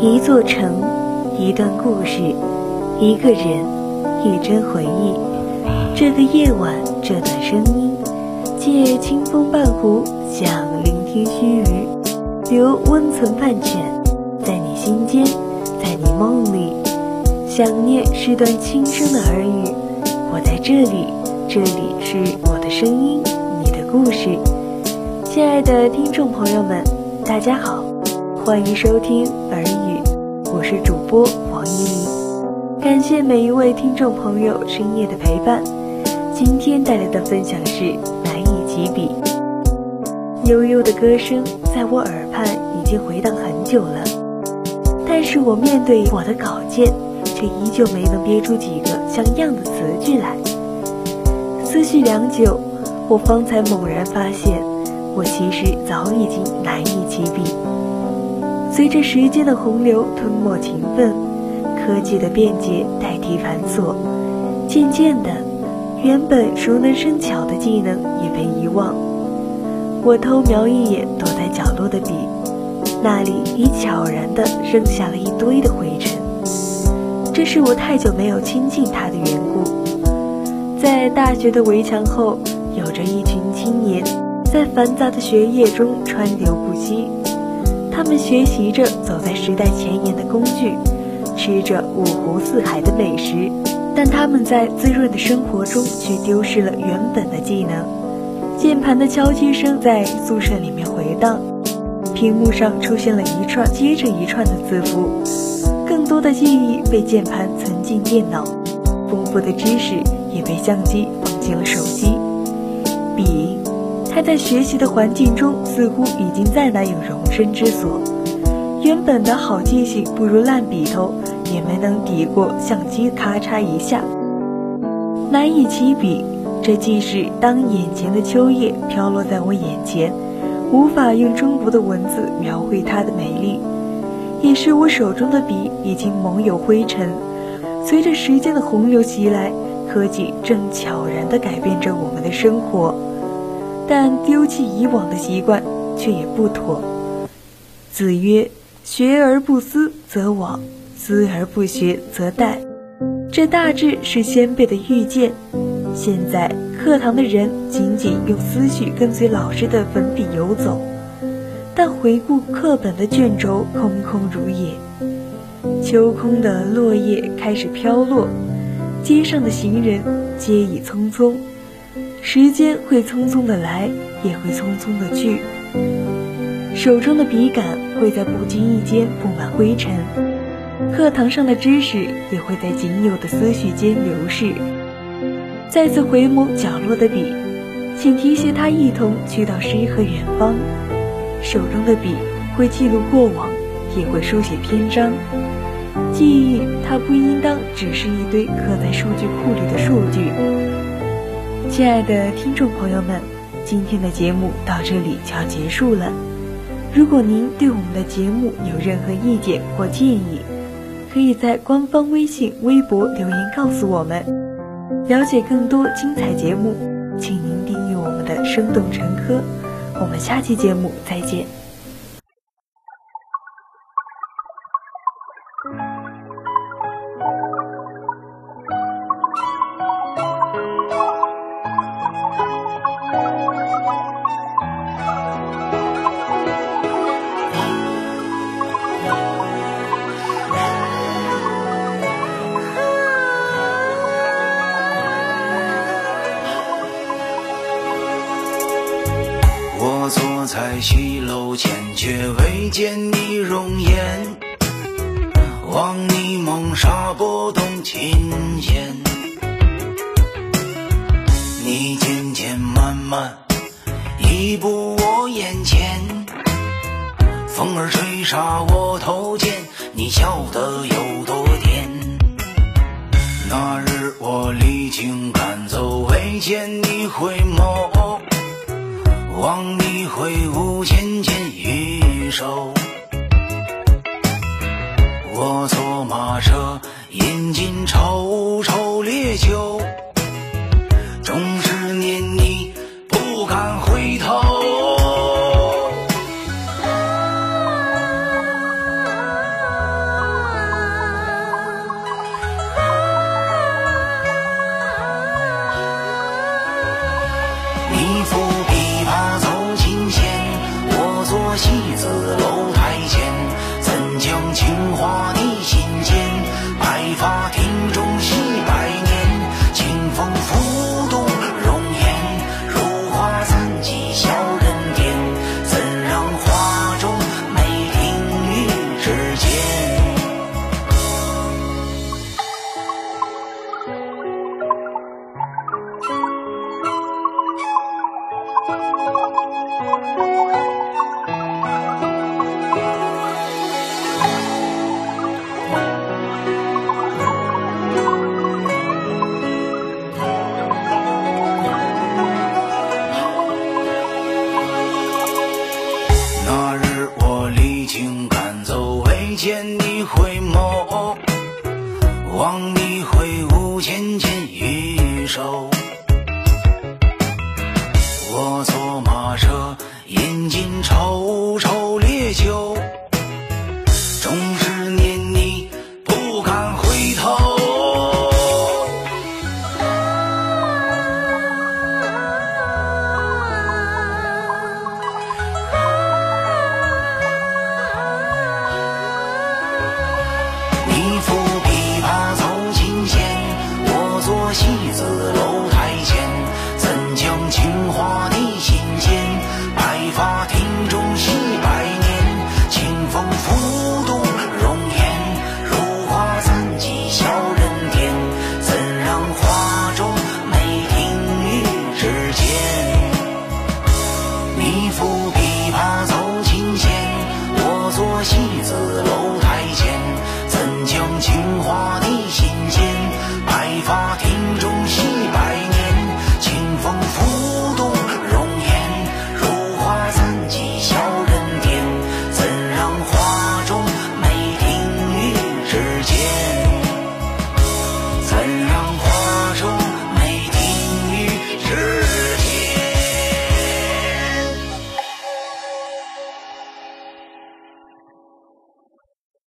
一座城，一段故事，一个人，一帧回忆。这个夜晚，这段声音，借清风伴壶，想聆听须臾，留温存半卷，在你心间，在你梦里。想念是段轻声的耳语，我在这里，这里是我的声音，你的故事。亲爱的听众朋友们，大家好，欢迎收听耳语，我是主播王依林。感谢每一位听众朋友深夜的陪伴。今天带来的分享是《难以启笔》，悠悠的歌声在我耳畔已经回荡很久了，但是我面对我的稿件。却依旧没能憋出几个像样的词句来。思绪良久，我方才猛然发现，我其实早已经难以启笔。随着时间的洪流吞没勤奋，科技的便捷代替繁琐，渐渐的，原本熟能生巧的技能也被遗忘。我偷瞄一眼躲在角落的笔，那里已悄然地扔下了一堆的灰尘。这是我太久没有亲近他的缘故。在大学的围墙后，有着一群青年，在繁杂的学业中川流不息。他们学习着走在时代前沿的工具，吃着五湖四海的美食，但他们在滋润的生活中却丢失了原本的技能。键盘的敲击声在宿舍里面回荡，屏幕上出现了一串接着一串的字符。更多的记忆被键盘存进电脑，丰富的知识也被相机放进了手机。笔，他在学习的环境中似乎已经再难有容身之所。原本的好记性不如烂笔头，也没能抵过相机咔嚓一下。难以起笔，这既是当眼前的秋叶飘落在我眼前，无法用中国的文字描绘它的美丽。也是我手中的笔已经蒙有灰尘，随着时间的洪流袭来，科技正悄然地改变着我们的生活，但丢弃以往的习惯却也不妥。子曰：“学而不思则罔，思而不学则殆。”这大致是先辈的预见。现在课堂的人仅仅用思绪跟随老师的粉笔游走。但回顾课本的卷轴，空空如也。秋空的落叶开始飘落，街上的行人皆已匆匆。时间会匆匆的来，也会匆匆的去。手中的笔杆会在不经意间布满灰尘，课堂上的知识也会在仅有的思绪间流逝。再次回眸角落的笔，请提携它一同去到诗和远方。手中的笔会记录过往，也会书写篇章。记忆，它不应当只是一堆刻在数据库里的数据。亲爱的听众朋友们，今天的节目到这里就要结束了。如果您对我们的节目有任何意见或建议，可以在官方微信、微博留言告诉我们。了解更多精彩节目，请您订阅我们的《生动陈科》。我们下期节目再见。坐在西楼前，却未见你容颜。望你梦纱拨动琴弦，你渐渐慢慢移步我眼前。风儿吹沙我头间，你笑得有多甜？那日我离京赶走，未见你回眸。望你挥舞纤纤玉手，我坐马车饮尽愁愁烈酒，总是念你不敢回头。你抚。见你回眸望你挥舞芊芊玉手我的心。